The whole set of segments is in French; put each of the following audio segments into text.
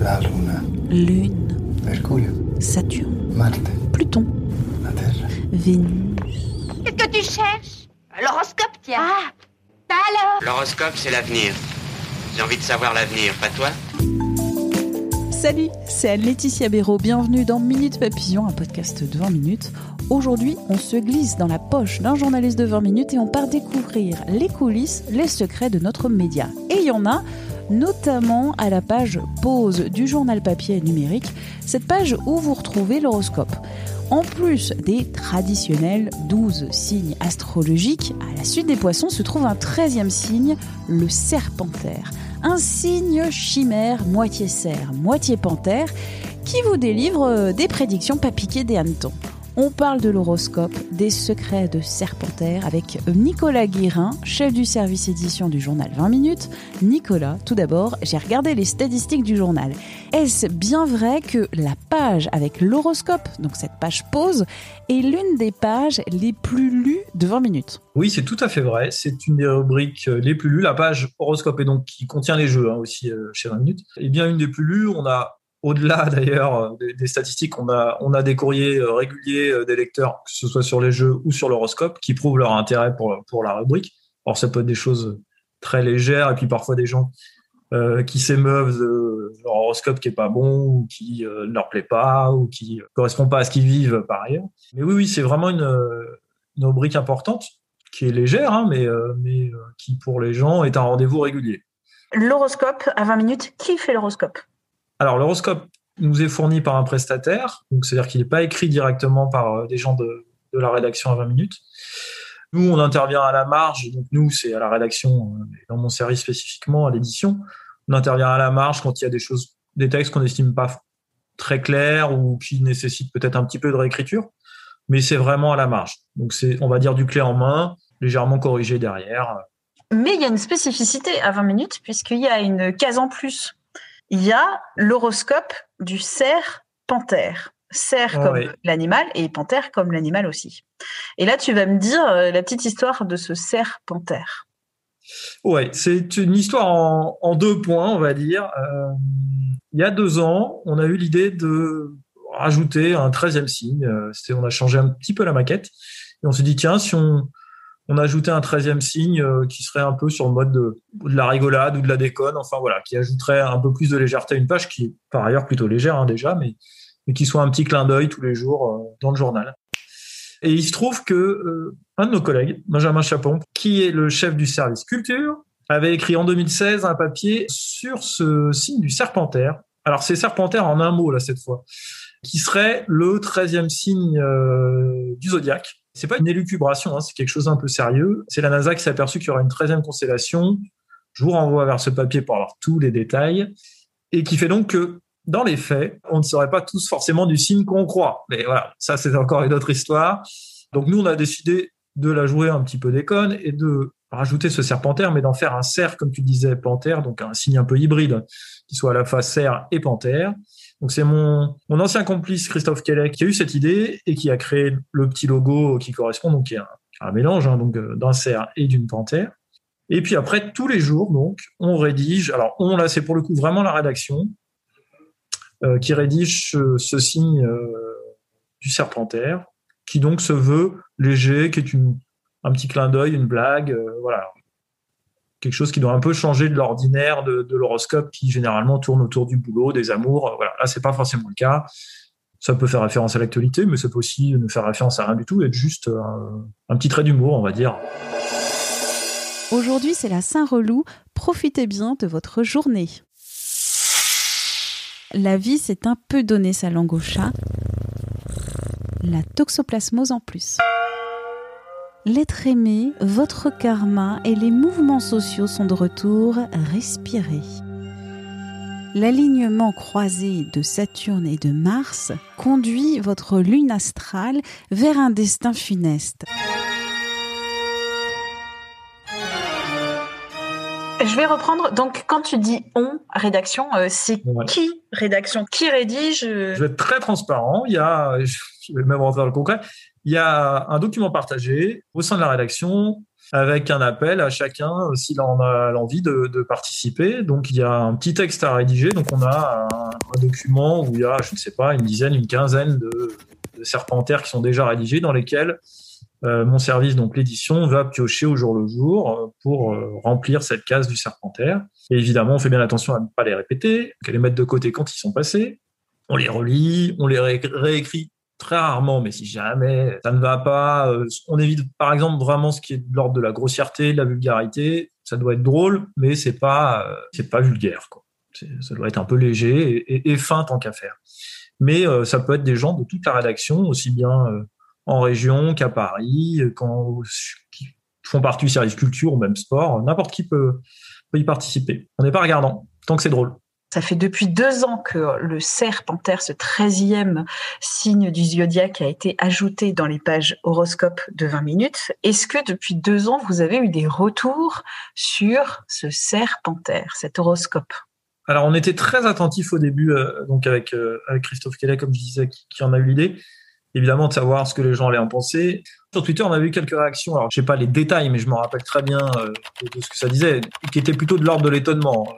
La Luna, Lune, Mercurio, Saturne, Marte, Pluton, la Terre. Vénus. Qu'est-ce que tu cherches? L'horoscope, tiens. Ah, bah alors? L'horoscope, c'est l'avenir. J'ai envie de savoir l'avenir, pas toi? Salut, c'est Anne-Laetitia Béraud. Bienvenue dans Minute Papillon, un podcast de 20 minutes. Aujourd'hui, on se glisse dans la poche d'un journaliste de 20 minutes et on part découvrir les coulisses, les secrets de notre média. Et il y en a notamment à la page pause du journal papier et numérique, cette page où vous retrouvez l'horoscope. En plus des traditionnels 12 signes astrologiques, à la suite des poissons se trouve un 13e signe, le serpentaire. Un signe chimère, moitié cerf, moitié panthère, qui vous délivre des prédictions pas piquées des hannetons. On parle de l'horoscope, des secrets de Serpentaire avec Nicolas Guérin, chef du service édition du journal 20 minutes. Nicolas, tout d'abord, j'ai regardé les statistiques du journal. Est-ce bien vrai que la page avec l'horoscope, donc cette page pause, est l'une des pages les plus lues de 20 minutes? Oui, c'est tout à fait vrai. C'est une des rubriques les plus lues. La page horoscope, et donc qui contient les jeux hein, aussi euh, chez 20 minutes, est bien une des plus lues. On a au-delà d'ailleurs des, statistiques, on a, des courriers euh, réguliers euh, des lecteurs, que ce soit sur les jeux ou sur l'horoscope, qui prouvent leur intérêt pour, la rubrique. Alors ça peut être des choses très légères, et puis parfois des gens euh, qui s'émeuvent de leur horoscope qui est pas bon, ou qui ne leur plaît pas, ou qui correspond pas à ce qu'ils vivent par ailleurs. Mais oui, oui, c'est vraiment une, rubrique importante, qui est légère, hein, mais, mais qui pour les gens est un rendez-vous régulier. L'horoscope à 20 minutes, qui fait l'horoscope? Alors, l'horoscope nous est fourni par un prestataire, donc c'est-à-dire qu'il n'est pas écrit directement par des gens de, la rédaction à 20 minutes. Nous, on intervient à la marge, donc nous, c'est à la rédaction, dans mon service spécifiquement, à l'édition. On intervient à la marge quand il y a des choses, des textes qu'on n'estime pas très clairs ou qui nécessitent peut-être un petit peu de réécriture, mais c'est vraiment à la marge. Donc, c'est, on va dire, du clé en main, légèrement corrigé derrière. Mais il y a une spécificité à 20 minutes, puisqu'il y a une case en plus il y a l'horoscope du cerf panthère. Cerf comme oui. l'animal et panthère comme l'animal aussi. Et là, tu vas me dire euh, la petite histoire de ce cerf panthère. Ouais, c'est une histoire en, en, deux points, on va dire. Euh, il y a deux ans, on a eu l'idée de rajouter un treizième signe. Euh, on a changé un petit peu la maquette et on s'est dit tiens, si on on a ajouté un treizième signe euh, qui serait un peu sur le mode de, la rigolade ou de la déconne, enfin voilà, qui ajouterait un peu plus de légèreté à une page qui est par ailleurs plutôt légère hein, déjà, mais, mais qui soit un petit clin d'œil tous les jours euh, dans le journal. Et il se trouve que euh, un de nos collègues, Benjamin Chapon, qui est le chef du service culture, avait écrit en 2016 un papier sur ce signe du serpentaire. Alors c'est serpentaire en un mot là cette fois, qui serait le treizième signe euh, du zodiaque c'est pas une élucubration, hein, c'est quelque chose d'un peu sérieux. C'est la NASA qui s'est aperçue qu'il y aura une treizième constellation. Je vous renvoie vers ce papier pour avoir tous les détails. Et qui fait donc que, dans les faits, on ne serait pas tous forcément du signe qu'on croit. Mais voilà, ça c'est encore une autre histoire. Donc nous, on a décidé de la jouer un petit peu déconne et de rajouter ce serpentaire, mais d'en faire un cerf, comme tu disais, panthère, donc un signe un peu hybride, qui soit à la fois cerf et panthère. Donc c'est mon, ancien complice Christophe Kelleck qui a eu cette idée et qui a créé le petit logo qui correspond, donc qui est un, mélange hein, donc d'un cerf et d'une panthère. Et puis après, tous les jours, donc, on rédige. Alors, on, là, c'est pour le coup vraiment la rédaction euh, qui rédige ce, ce signe euh, du serpentaire, qui donc se veut léger, qui est une, un petit clin d'œil, une blague, euh, voilà. Quelque chose qui doit un peu changer de l'ordinaire de, l'horoscope qui généralement tourne autour du boulot, des amours. Voilà, là, c'est pas forcément le cas. Ça peut faire référence à l'actualité, mais ça peut aussi ne faire référence à rien du tout, être juste un, un petit trait d'humour, on va dire. Aujourd'hui, c'est la Saint-Relou. Profitez bien de votre journée. La vie, c'est un peu donner sa langue au chat. La toxoplasmose en plus. L'être aimé, votre karma et les mouvements sociaux sont de retour. Respirez. L'alignement croisé de Saturne et de Mars conduit votre lune astrale vers un destin funeste. Je vais reprendre. Donc, quand tu dis on rédaction, euh, c'est Ouais. qui rédaction? Qui rédige? Euh, Je vais être très transparent. Il y a, je vais même dans le concret, il y a un document partagé au sein de la rédaction avec un appel à chacun s'il en a l'envie de, participer. Donc il y a un petit texte à rédiger. Donc on a un, document où il y a, je ne sais pas, une dizaine, une quinzaine de, serpentaires qui sont déjà rédigés dans lesquels euh, mon service, donc l'édition, va piocher au jour le jour euh, pour euh, remplir cette case du serpentaire. Et évidemment, on fait bien attention à ne pas les répéter, à les mettre de côté quand ils sont passés. On les relit, on les ré- réécrit très rarement, mais si jamais ça ne va pas, euh, on évite par exemple vraiment ce qui est de l'ordre de la grossièreté, de la vulgarité. Ça doit être drôle, mais c'est pas, euh, c'est pas vulgaire. Quoi. Ça doit être un peu léger et, et- fin tant qu'à faire. Mais euh, ça peut être des gens de toute la rédaction, aussi bien euh, en région qu'à Paris, qui font partie du service culture ou même sport. N'importe qui peut, peut y participer. On n'est pas regardant, tant que c'est drôle. Ça fait depuis deux ans que le cerf ce treizième signe du zodiaque, a été ajouté dans les pages horoscope de 20 minutes. Est-ce que depuis deux ans, vous avez eu des retours sur ce cerf cet horoscope? Alors, on était très attentif au début, euh, donc avec, euh, Christophe Kelly, comme je disais, qui, en a eu l'idée, évidemment, de savoir ce que les gens allaient en penser. Sur Twitter, on a eu quelques réactions. Alors, je sais pas les détails, mais je me rappelle très bien euh, de, ce que ça disait, qui était plutôt de l'ordre de l'étonnement, en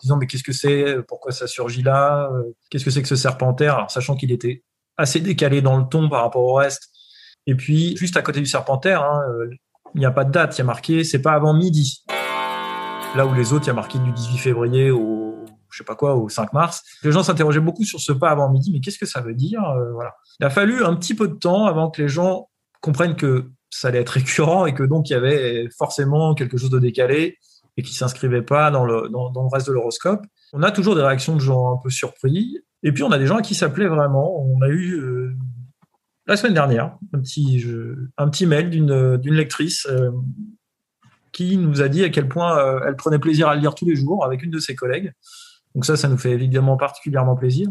disant mais qu'est-ce que c'est, pourquoi ça surgit là, euh, qu'est-ce que c'est que ce serpentaire, alors sachant qu'il était assez décalé dans le ton par rapport au reste. Et puis, juste à côté du serpentaire, hein, euh, il n'y a pas de date, il y a marqué, c'est pas avant midi. Là où les autres, il y a marqué du 18 février au, je sais pas quoi, au 5 mars. Les gens s'interrogeaient beaucoup sur ce pas avant midi, mais qu'est-ce que ça veut dire Euh, Voilà. Il a fallu un petit peu de temps avant que les gens comprennent que ça allait être récurrent et que donc il y avait forcément quelque chose de décalé et qui s'inscrivait pas dans le, dans, le reste de l'horoscope. On a toujours des réactions de gens un peu surpris. Et puis on a des gens à qui ça vraiment. On a eu euh, la semaine dernière un petit, un petit mail d'une d'une lectrice euh, qui nous a dit à quel point euh, elle prenait plaisir à le lire tous les jours avec une de ses collègues. Donc ça, ça nous fait évidemment particulièrement plaisir.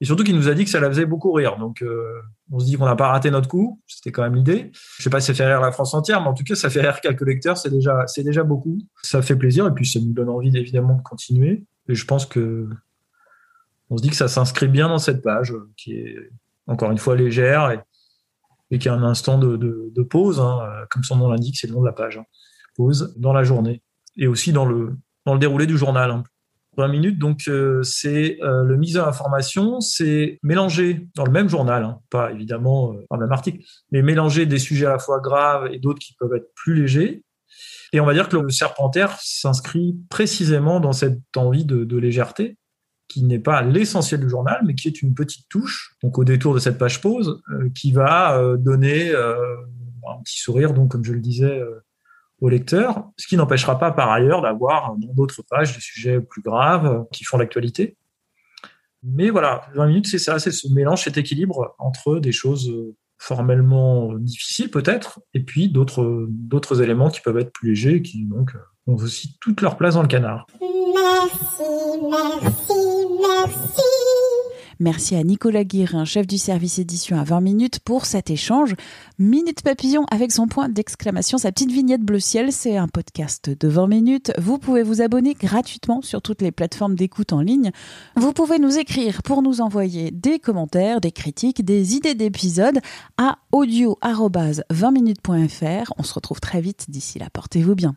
Et surtout qu'il nous a dit que ça la faisait beaucoup rire. Donc euh, on se dit qu'on n'a pas raté notre coup. C'était quand même l'idée. Je sais pas si ça fait rire la France entière, mais en tout cas, ça fait rire quelques lecteurs. C'est déjà, c'est déjà beaucoup. Ça fait plaisir et puis ça nous donne envie évidemment de continuer. Et je pense que on se dit que ça s'inscrit bien dans cette page euh, qui est encore une fois légère et, qui a un instant de pause, hein, euh, comme son nom l'indique, c'est le nom de la page. hein. Pause dans la journée et aussi dans le dans le déroulé du journal. hein. 20 minutes, donc euh, c'est euh, le mise à information, c'est mélanger dans le même journal, hein, pas évidemment euh, dans le même article, mais mélanger des sujets à la fois graves et d'autres qui peuvent être plus légers. Et on va dire que le serpentaire s'inscrit précisément dans cette envie de, de légèreté, qui n'est pas l'essentiel du journal, mais qui est une petite touche, donc au détour de cette page pause, euh, qui va donner un petit sourire, donc comme je le disais, au lecteur, ce qui n'empêchera pas par ailleurs d'avoir dans d'autres pages des sujets plus graves euh, qui font l'actualité. Mais voilà, 20 minutes, c'est ça, c'est ce mélange, cet équilibre entre des choses euh, formellement difficiles peut-être, et puis d'autres éléments qui peuvent être plus légers, qui donc euh, ont aussi toute leur place dans le canard. Merci à Nicolas Guérin, chef du service édition à 20 minutes, pour cet échange. Minute Papillon avec son point d'exclamation, sa petite vignette bleu ciel, c'est un podcast de 20 minutes. Vous pouvez vous abonner gratuitement sur toutes les plateformes d'écoute en ligne. Vous pouvez nous écrire pour nous envoyer des commentaires, des critiques, des idées d'épisodes à audio-20minutes.fr. On se retrouve très vite d'ici là. Portez-vous bien.